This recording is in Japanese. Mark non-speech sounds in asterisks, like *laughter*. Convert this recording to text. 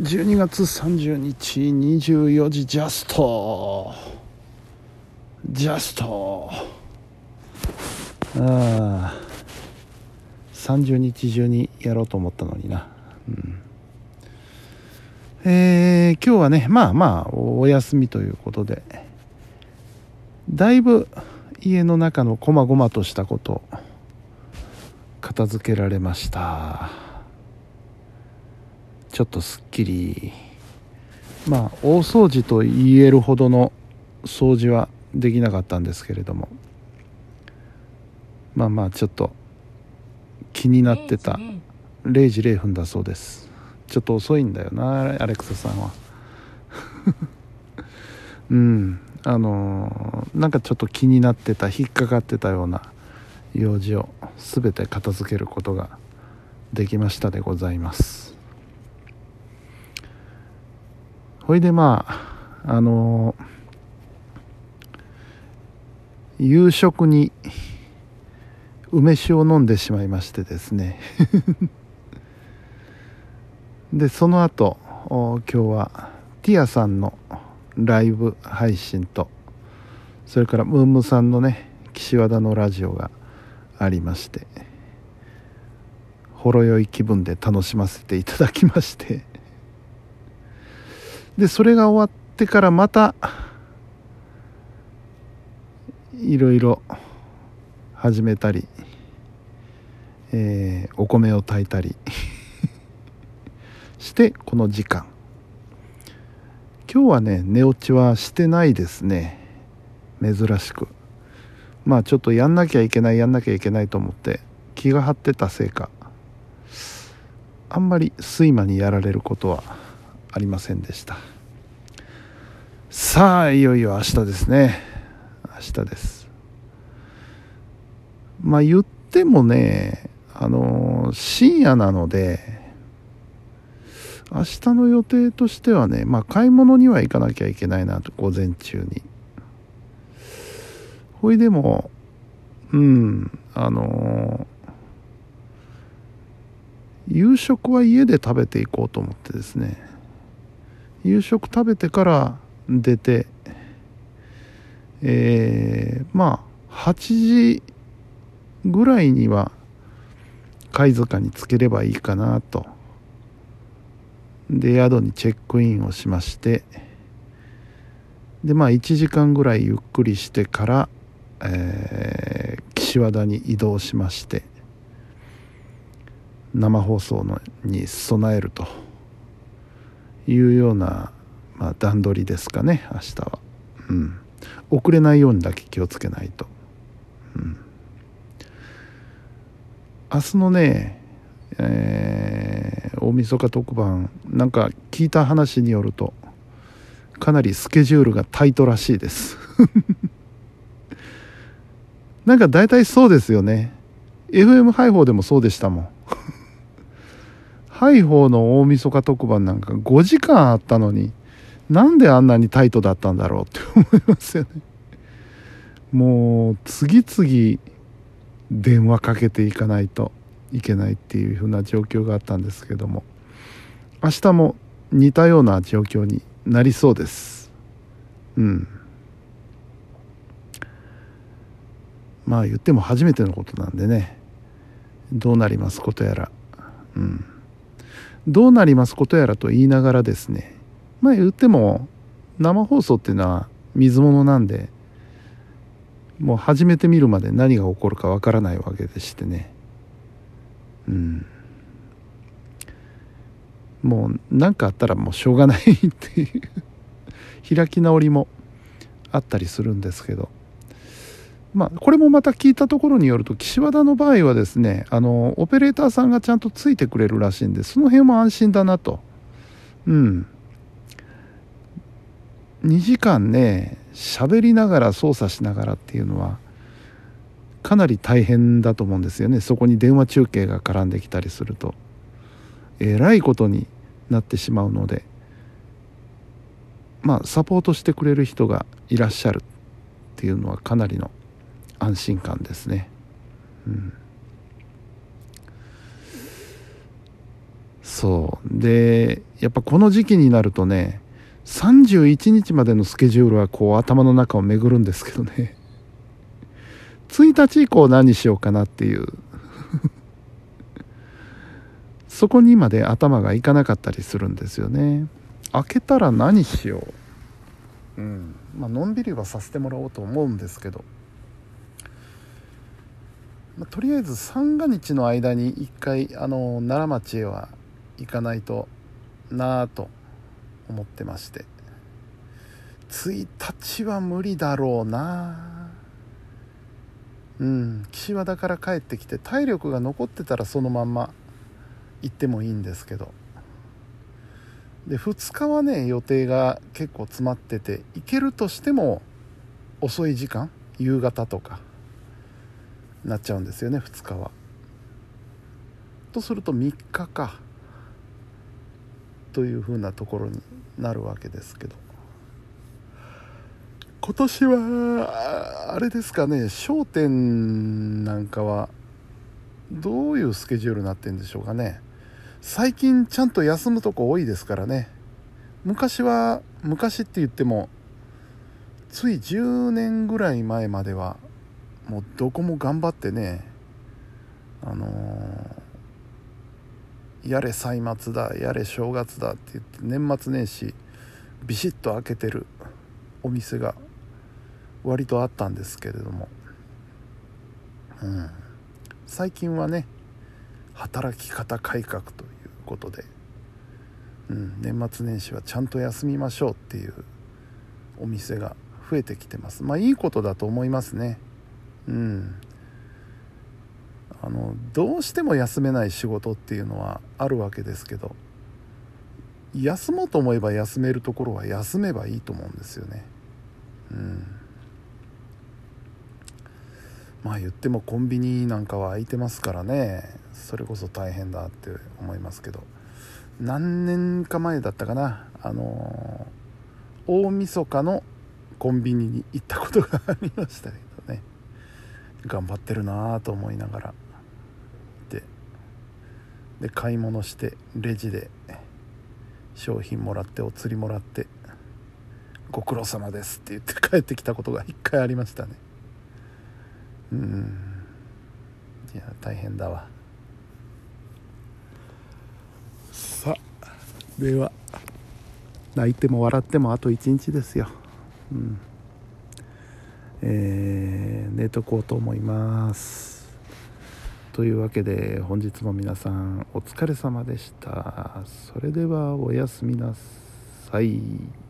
12月30日24時ジャストジャストああ。30日中にやろうと思ったのにな、うん。えー、今日はねまあまあお休みということで。だいぶ家の中のこまごまとしたこと片付けられました。ちょっとすっきり。まあ大掃除と言えるほどの掃除はできなかったんですけれども。まあまあちょっと気になってた0時0分だそうです。ちょっと遅いんだよなアレクサさんは。*laughs* うん。あのー、なんかちょっと気になってた引っかかってたような用事を全て片付けることができましたでございますほいでまああのー、夕食に梅酒を飲んでしまいましてですね。*laughs* でその後今日はティアさんのライブ配信とそれからムームさんのね岸和田のラジオがありましてほろ酔い気分で楽しませていただきまして。でそれが終わってからまたいろいろ始めたり、えー、お米を炊いたり *laughs* してこの時間。今日はね寝落ちはしてないですね。珍しく。まあちょっとやんなきゃいけないやんなきゃいけないと思って気が張ってたせいかあんまり睡魔にやられることはありませんでした。さあいよいよ明日ですね。明日です。まあ言ってもねあの深夜なので明日の予定としてはねまあ買い物には行かなきゃいけないなと午前中に。ほいでもうんあの夕食は家で食べていこうと思ってですね。夕食食べてから出てえー、まあ8時ぐらいには貝塚につければいいかなと。で宿にチェックインをしまして。でまあ1時間ぐらいゆっくりしてから、えー、岸和田に移動しまして生放送のに備えると。いうような、まあ、段取りですかね明日は、うん、遅れないようにだけ気をつけないと、うん、明日のね、えー、大晦日特番なんか聞いた話によるとかなりスケジュールがタイトらしいです。*laughs* なんか大体そうですよね。FM ハイホーでもそうでしたもん。*laughs* ハイホーの大晦日特番なんか5時間あったのになんであんなにタイトだったんだろうって思いますよね。もう次々電話かけていかないといけないっていう風な状況があったんですけども明日も似たような状況になりそうです。うん。まあ言っても初めてのことなんでね。どうなりますことやら。うん。どうなりますことやらと言いながらですねまあ言っても生放送っていうのは水物なんでもう始めてみるまで何が起こるかわからないわけでしてね。うん。もう何かあったらもうしょうがないっていう。*laughs* 開き直りもあったりするんですけど。まあ、これもまた聞いたところによると岸和田の場合はですねあのオペレーターさんがちゃんとついてくれるらしいんでその辺も安心だなと。うん。2時間ね喋りながら操作しながらっていうのはかなり大変だと思うんですよね。そこに電話中継が絡んできたりすると。えらいことになってしまうのでまあサポートしてくれる人がいらっしゃるっていうのはかなりの安心感ですね、うん、そう。でやっぱこの時期になるとね31日までのスケジュールはこう頭の中を巡るんですけどね。1日以降何しようかなっていう。そこにまで頭がいかなかったりするんですよね。開けたら何しよう。うん。まあのんびりはさせてもらおうと思うんですけど、まあ、とりあえず三が日の間に一回あの奈良町へは行かないとなぁと思ってまして。1日は無理だろうなうん岸和田から帰ってきて体力が残ってたらそのまんま行ってもいいんですけど。で2日はね予定が結構詰まってて行けるとしても遅い時間夕方とか。なっちゃうんですよね2日は。とすると3日か。というふうなところになるわけですけど。今年はあれですかね『笑点』なんかはどういうスケジュールになってんでしょうかね。最近ちゃんと休むとこ多いですからね。昔は昔って言ってもつい10年ぐらい前まではもうどこも頑張ってねあのー、やれ歳末だやれ正月だって言って年末年始ビシッと開けてるお店が割とあったんですけれども、うん、最近はね働き方改革ということで、うん、年末年始はちゃんと休みましょうっていうお店が増えてきてます。まあいいことだと思いますね。うん。あのどうしても休めない仕事っていうのはあるわけですけど休もうと思えば休めるところは休めばいいと思うんですよね。うん。まあ言ってもコンビニなんかは空いてますからね。それこそ大変だって思いますけど。何年か前だったかな。あのー、大晦日のコンビニに行ったことがありましたね。頑張ってるなぁと思いながら。でで買い物してレジで商品もらってお釣りもらってご苦労様ですって言って帰ってきたことが一回ありましたね。うん。いや大変だわ。さあでは泣いても笑ってもあと1日ですよ。うん。えー、寝とこうと思います。というわけで本日も皆さんお疲れ様でした。それではおやすみなさい。